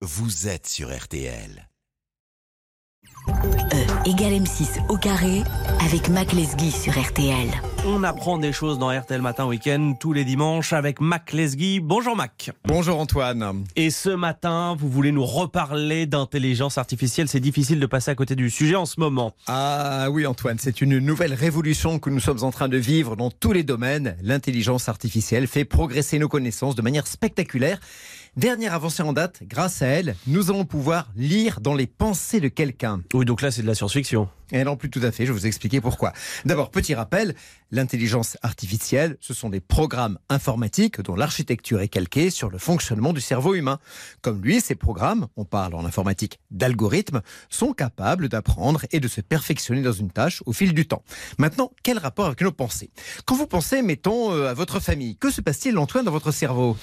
vous êtes sur RTL. E égale M6 au carré avec Mac Lesguy sur RTL. On apprend des choses dans RTL Matin Week-end tous les dimanches avec Mac Lesguy. Bonjour Mac. Bonjour Antoine. Et ce matin, vous voulez nous reparler d'intelligence artificielle. C'est difficile de passer à côté du sujet en ce moment. Ah oui Antoine, c'est une nouvelle révolution que nous sommes en train de vivre dans tous les domaines. L'intelligence artificielle fait progresser nos connaissances de manière spectaculaire. Dernière avancée en date, grâce à elle, nous allons pouvoir lire dans les pensées de quelqu'un. Oui, donc là c'est de la science-fiction. Et non plus tout à fait, je vais vous expliquer pourquoi. D'abord, petit rappel, l'intelligence artificielle, ce sont des programmes informatiques dont l'architecture est calquée sur le fonctionnement du cerveau humain. Comme lui, ces programmes, on parle en informatique d'algorithmes, sont capables d'apprendre et de se perfectionner dans une tâche au fil du temps. Maintenant, quel rapport avec nos pensées? Quand vous pensez, mettons, euh, à votre famille, que se passe-t-il, Antoine, dans votre cerveau?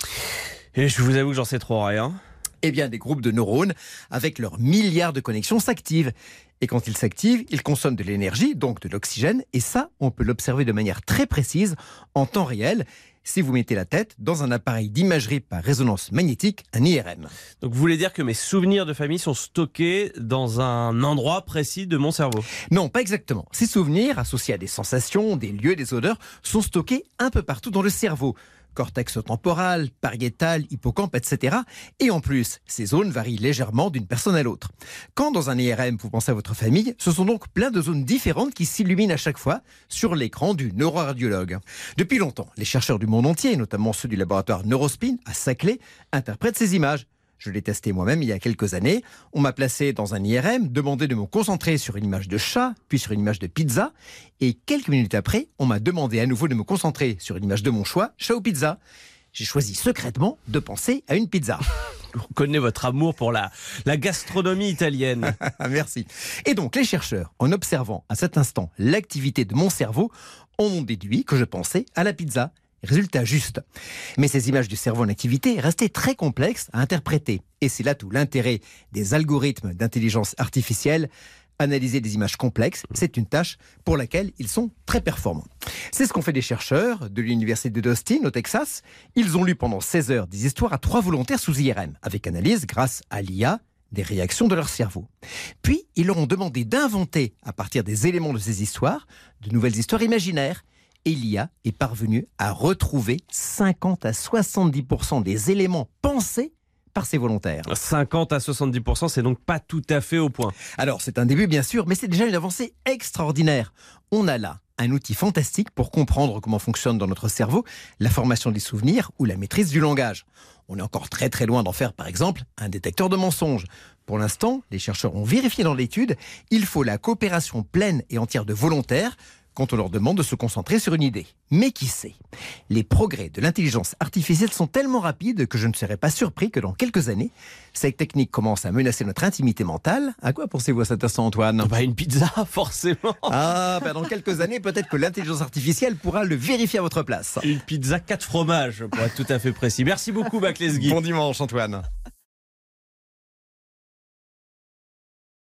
Et je vous avoue que j'en sais trop rien. eh bien, des groupes de neurones, avec leurs milliards de connexions, s'activent. Et quand ils s'activent, ils consomment de l'énergie, donc de l'oxygène. Et ça, on peut l'observer de manière très précise, en temps réel, si vous mettez la tête dans un appareil d'imagerie par résonance magnétique, un IRM. Donc vous voulez dire que mes souvenirs de famille sont stockés dans un endroit précis de mon cerveau? Non, pas exactement. Ces souvenirs, associés à des sensations, des lieux, des odeurs, sont stockés un peu partout dans le cerveau cortex temporal, pariétal, hippocampe, etc. Et en plus, ces zones varient légèrement d'une personne à l'autre. Quand dans un IRM vous pensez à votre famille, ce sont donc plein de zones différentes qui s'illuminent à chaque fois sur l'écran du neuroradiologue. Depuis longtemps, les chercheurs du monde entier, notamment ceux du laboratoire Neurospin à Saclay, interprètent ces images. Je l'ai testé moi-même il y a quelques années. On m'a placé dans un IRM, demandé de me concentrer sur une image de chat, puis sur une image de pizza. Et quelques minutes après, on m'a demandé à nouveau de me concentrer sur une image de mon choix, chat ou pizza. J'ai choisi secrètement de penser à une pizza. On connaît votre amour pour la, la gastronomie italienne. Merci. Et donc, les chercheurs, en observant à cet instant l'activité de mon cerveau, ont déduit que je pensais à la pizza. Résultat juste. Mais ces images du cerveau en activité restaient très complexes à interpréter. Et c'est là tout l'intérêt des algorithmes d'intelligence artificielle. Analyser des images complexes, c'est une tâche pour laquelle ils sont très performants. C'est ce qu'ont fait des chercheurs de l'université d'Austin au Texas. Ils ont lu pendant 16 heures des histoires à trois volontaires sous IRM, avec analyse grâce à l'IA des réactions de leur cerveau. Puis, ils leur ont demandé d'inventer, à partir des éléments de ces histoires, de nouvelles histoires imaginaires et l'IA est parvenue à retrouver 50 à 70% des éléments pensés par ses volontaires. 50 à 70%, c'est donc pas tout à fait au point. Alors, c'est un début, bien sûr, mais c'est déjà une avancée extraordinaire. On a là un outil fantastique pour comprendre comment fonctionne dans notre cerveau la formation des souvenirs ou la maîtrise du langage. On est encore très très loin d'en faire, par exemple, un détecteur de mensonges. Pour l'instant, les chercheurs ont vérifié dans l'étude, il faut la coopération pleine et entière de volontaires quand on leur demande de se concentrer sur une idée. Mais qui sait? Les progrès de l'intelligence artificielle sont tellement rapides que je ne serais pas surpris que dans quelques années, cette technique commence à menacer notre intimité mentale. À quoi pensez-vous à cet instant, Antoine? Bah une pizza, forcément. Ah, ben dans quelques années, peut-être que l'intelligence artificielle pourra le vérifier à votre place. Une pizza 4 fromages, pour être tout à fait précis. Merci beaucoup, Mac Lesguy. Bon dimanche, Antoine.